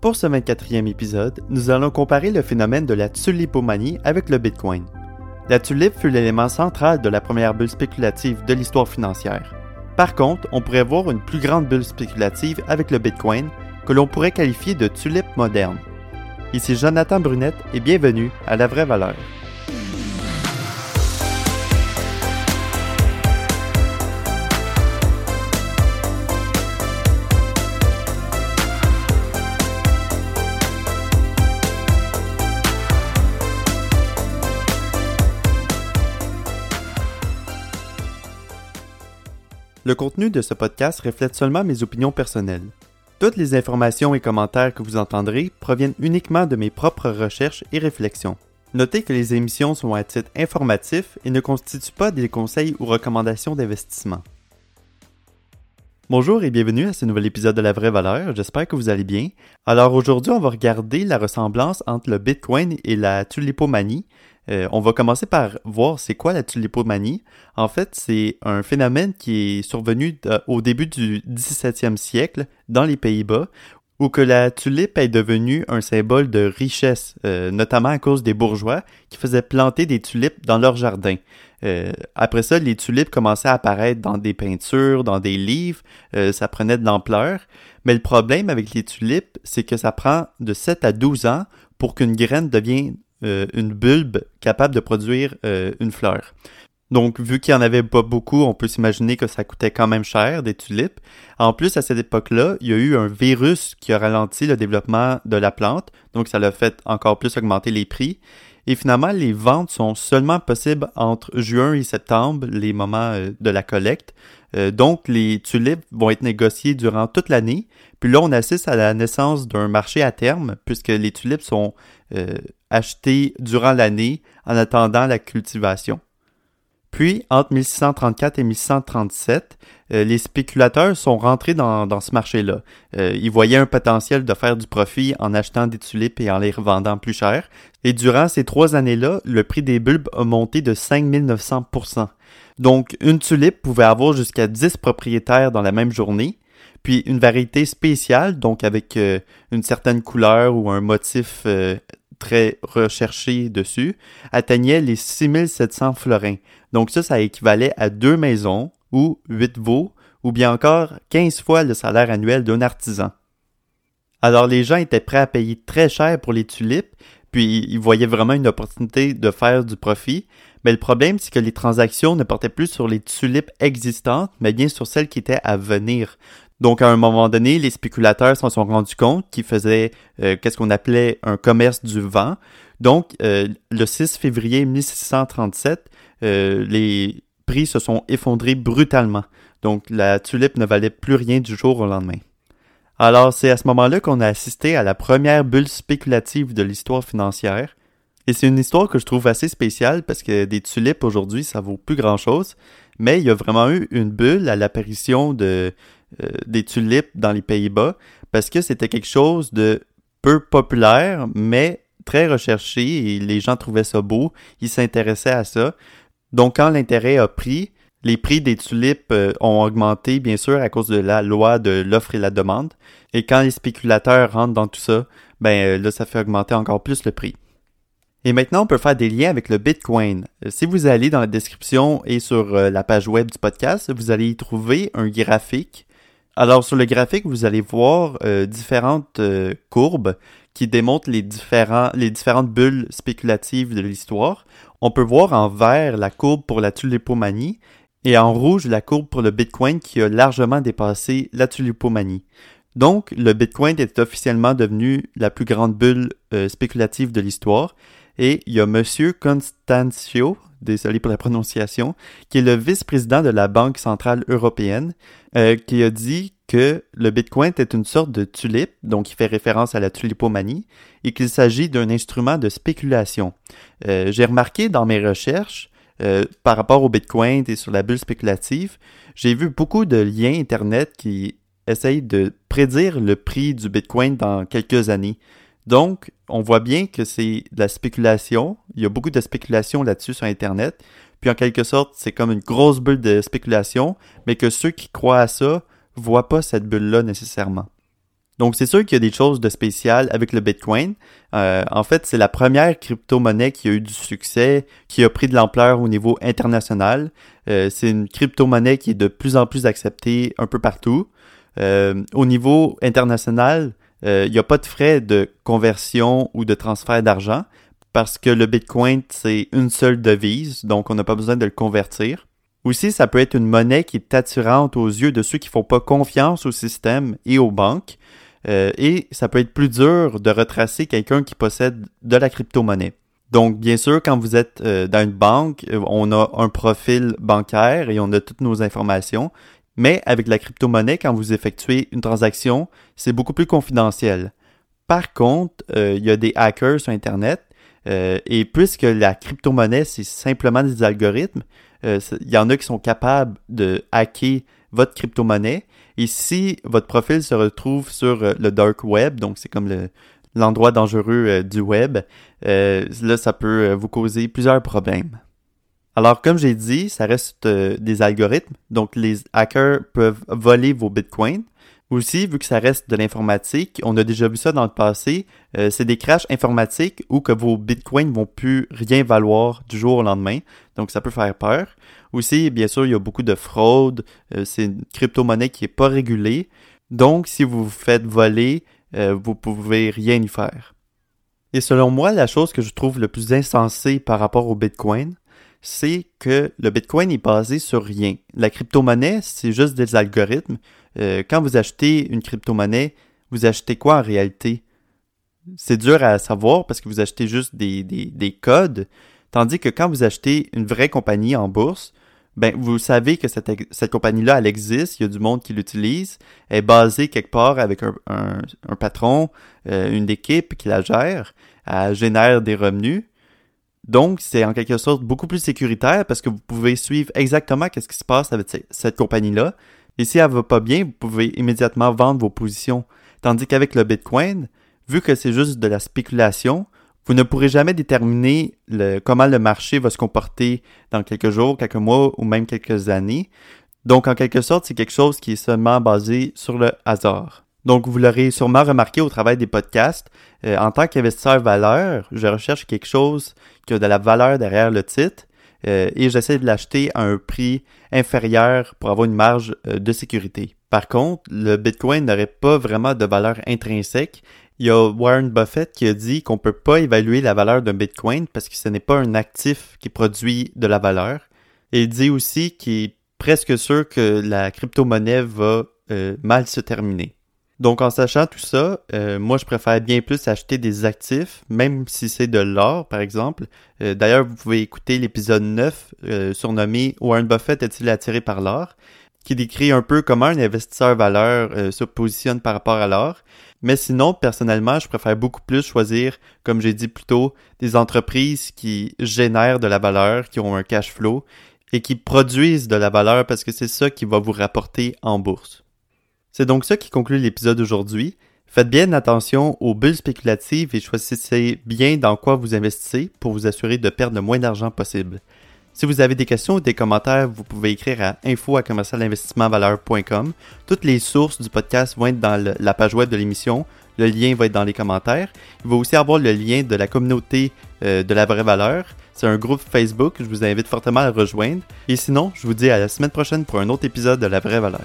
Pour ce 24e épisode, nous allons comparer le phénomène de la tulipomanie avec le Bitcoin. La tulipe fut l'élément central de la première bulle spéculative de l'histoire financière. Par contre, on pourrait voir une plus grande bulle spéculative avec le Bitcoin que l'on pourrait qualifier de tulipe moderne. Ici Jonathan Brunette et bienvenue à La Vraie Valeur. Le contenu de ce podcast reflète seulement mes opinions personnelles. Toutes les informations et commentaires que vous entendrez proviennent uniquement de mes propres recherches et réflexions. Notez que les émissions sont à titre informatif et ne constituent pas des conseils ou recommandations d'investissement. Bonjour et bienvenue à ce nouvel épisode de La Vraie Valeur, j'espère que vous allez bien. Alors aujourd'hui on va regarder la ressemblance entre le Bitcoin et la tulipomanie, euh, on va commencer par voir c'est quoi la tulipomanie. En fait, c'est un phénomène qui est survenu au début du 17e siècle dans les Pays-Bas, où que la tulipe est devenue un symbole de richesse, euh, notamment à cause des bourgeois qui faisaient planter des tulipes dans leur jardin. Euh, après ça, les tulipes commençaient à apparaître dans des peintures, dans des livres, ça prenait de l'ampleur. Mais le problème avec les tulipes, c'est que ça prend de 7 à 12 ans pour qu'une graine devienne euh, une bulbe capable de produire euh, une fleur. Donc, vu qu'il n'y en avait pas beaucoup, on peut s'imaginer que ça coûtait quand même cher, des tulipes. En plus, à cette époque-là, il y a eu un virus qui a ralenti le développement de la plante, donc ça l'a fait encore plus augmenter les prix. Et finalement, les ventes sont seulement possibles entre juin et septembre, les moments euh, de la collecte. donc, les tulipes vont être négociées durant toute l'année. Puis là, on assiste à la naissance d'un marché à terme, puisque les tulipes sont achetés durant l'année en attendant la cultivation. Puis, entre 1634 et 1637, euh, les spéculateurs sont rentrés dans, ce marché-là. Euh, ils voyaient un potentiel de faire du profit en achetant des tulipes et en les revendant plus cher. Et durant ces trois années-là, le prix des bulbes a monté de 5900% Donc, une tulipe pouvait avoir jusqu'à 10 propriétaires dans la même journée. Puis une variété spéciale, donc avec euh, une certaine couleur ou un motif très recherché dessus, atteignait les 6700 florins. Donc ça, ça équivalait à deux maisons ou huit veaux ou bien encore 15 fois le salaire annuel d'un artisan. Alors les gens étaient prêts à payer très cher pour les tulipes, puis ils voyaient vraiment une opportunité de faire du profit, mais le problème c'est que les transactions ne portaient plus sur les tulipes existantes, mais bien sur celles qui étaient à venir. Donc, à un moment donné, les spéculateurs s'en sont rendus compte qu'ils faisaient euh, qu'est-ce qu'on appelait un commerce du vent. Donc, euh, le 6 février 1637, euh, les prix se sont effondrés brutalement. Donc, la tulipe ne valait plus rien du jour au lendemain. Alors, c'est à ce moment-là qu'on a assisté à la première bulle spéculative de l'histoire financière. Et c'est une histoire que je trouve assez spéciale parce que des tulipes aujourd'hui, ça vaut plus grand-chose. Mais il y a vraiment eu une bulle à l'apparition de, euh, des tulipes dans les Pays-Bas parce que c'était quelque chose de peu populaire, mais très recherché et les gens trouvaient ça beau, ils s'intéressaient à ça. Donc quand l'intérêt a pris, les prix des tulipes euh, ont augmenté, bien sûr, à cause de la loi de l'offre et la demande. Et quand les spéculateurs rentrent dans tout ça, ben euh, là, ça fait augmenter encore plus le prix. Et maintenant, on peut faire des liens avec le Bitcoin. Si vous allez dans la description et sur la page web du podcast, vous allez y trouver un graphique alors sur le graphique, vous allez voir euh, différentes euh, courbes qui démontrent les, différents, les différentes bulles spéculatives de l'histoire. On peut voir en vert la courbe pour la tulipomanie et en rouge la courbe pour le Bitcoin qui a largement dépassé la tulipomanie. Donc, le Bitcoin est officiellement devenu la plus grande bulle euh, spéculative de l'histoire. Et il y a Monsieur Constancio, désolé pour la prononciation, qui est le vice-président de la Banque centrale européenne, euh, qui a dit que le Bitcoin est une sorte de tulipe, donc il fait référence à la tulipomanie, et qu'il s'agit d'un instrument de spéculation. Euh, j'ai remarqué dans mes recherches, euh, par rapport au Bitcoin et sur la bulle spéculative, j'ai vu beaucoup de liens Internet qui essayent de prédire le prix du Bitcoin dans quelques années. Donc, on voit bien que c'est de la spéculation. Il y a beaucoup de spéculation là-dessus sur Internet. Puis en quelque sorte, c'est comme une grosse bulle de spéculation, mais que ceux qui croient à ça voient pas cette bulle-là nécessairement. Donc c'est sûr qu'il y a des choses de spécial avec le Bitcoin. Euh, en fait, c'est la première crypto-monnaie qui a eu du succès, qui a pris de l'ampleur au niveau international. Euh, c'est une crypto-monnaie qui est de plus en plus acceptée un peu partout. Euh, au niveau international, il n'y a pas de frais de conversion ou de transfert d'argent parce que le Bitcoin, c'est une seule devise, donc on n'a pas besoin de le convertir. Aussi, ça peut être une monnaie qui est attirante aux yeux de ceux qui font pas confiance au système et aux banques. Euh, et ça peut être plus dur de retracer quelqu'un qui possède de la crypto-monnaie. Donc, bien sûr, quand vous êtes euh, dans une banque, euh, on a un profil bancaire et on a toutes nos informations. Mais avec la crypto-monnaie, quand vous effectuez une transaction, c'est beaucoup plus confidentiel. Par contre, il y a des hackers sur Internet et puisque la crypto-monnaie, c'est simplement des algorithmes, il y en a qui sont capables de hacker votre crypto-monnaie et si votre profil se retrouve sur euh, le dark web, donc c'est comme l'endroit dangereux euh, du web, euh, là, ça peut vous causer plusieurs problèmes. Alors, comme j'ai dit, ça reste des algorithmes, donc les hackers peuvent voler vos bitcoins. Aussi, vu que ça reste de l'informatique, on a déjà vu ça dans le passé, c'est des crashs informatiques où que vos bitcoins vont plus rien valoir du jour au lendemain, donc ça peut faire peur. Aussi, bien sûr, il y a beaucoup de fraude. Euh, c'est une crypto-monnaie qui n'est pas régulée. Donc, si vous vous faites voler, euh, vous pouvez rien y faire. Et selon moi, la chose que je trouve le plus insensée par rapport au Bitcoin, c'est que le Bitcoin est basé sur rien. La crypto-monnaie, c'est juste des algorithmes. Euh, quand vous achetez une crypto-monnaie, vous achetez quoi en réalité? C'est dur à savoir parce que vous achetez juste des, des codes, tandis que quand vous achetez une vraie compagnie en bourse, ben vous savez que cette, compagnie-là, elle existe, il y a du monde qui l'utilise, elle est basée quelque part avec un, un, patron, euh, une équipe qui la gère, elle génère des revenus. Donc, c'est en quelque sorte beaucoup plus sécuritaire parce que vous pouvez suivre exactement qu'est-ce qui se passe avec cette compagnie-là. Et si elle va pas bien, vous pouvez immédiatement vendre vos positions. Tandis qu'avec le Bitcoin, vu que c'est juste de la spéculation, vous ne pourrez jamais déterminer comment le marché va se comporter dans quelques jours, quelques mois ou même quelques années. Donc, en quelque sorte, c'est quelque chose qui est seulement basé sur le hasard. Donc, vous l'aurez sûrement remarqué au travail des podcasts. Euh, en tant qu'investisseur valeur, je recherche quelque chose qui a de la valeur derrière le titre euh, et j'essaie de l'acheter à un prix inférieur pour avoir une marge euh, de sécurité. Par contre, le Bitcoin n'aurait pas vraiment de valeur intrinsèque il y a Warren Buffett qui a dit qu'on ne peut pas évaluer la valeur d'un Bitcoin parce que ce n'est pas un actif qui produit de la valeur. Il dit aussi qu'il est presque sûr que la crypto-monnaie va euh, mal se terminer. Donc en sachant tout ça, euh, moi je préfère bien plus acheter des actifs, même si c'est de l'or par exemple. Euh, d'ailleurs, vous pouvez écouter l'épisode 9 surnommé Warren Buffett est-il attiré par l'or qui décrit un peu comment un investisseur valeur euh, se positionne par rapport à l'or. Mais sinon, personnellement, je préfère beaucoup plus choisir, comme j'ai dit plus tôt, des entreprises qui génèrent de la valeur, qui ont un cash flow et qui produisent de la valeur parce que c'est ça qui va vous rapporter en bourse. C'est donc ça qui conclut l'épisode d'aujourd'hui. Faites bien attention aux bulles spéculatives et choisissez bien dans quoi vous investissez pour vous assurer de perdre le moins d'argent possible. Si vous avez des questions ou des commentaires, vous pouvez écrire à info Toutes les sources du podcast vont être dans la page web de l'émission. Le lien va être dans les commentaires. Il va aussi avoir le lien de la communauté euh, de la vraie valeur. C'est un groupe Facebook. Je vous invite fortement à rejoindre. Et sinon, je vous dis à la semaine prochaine pour un autre épisode de la vraie valeur.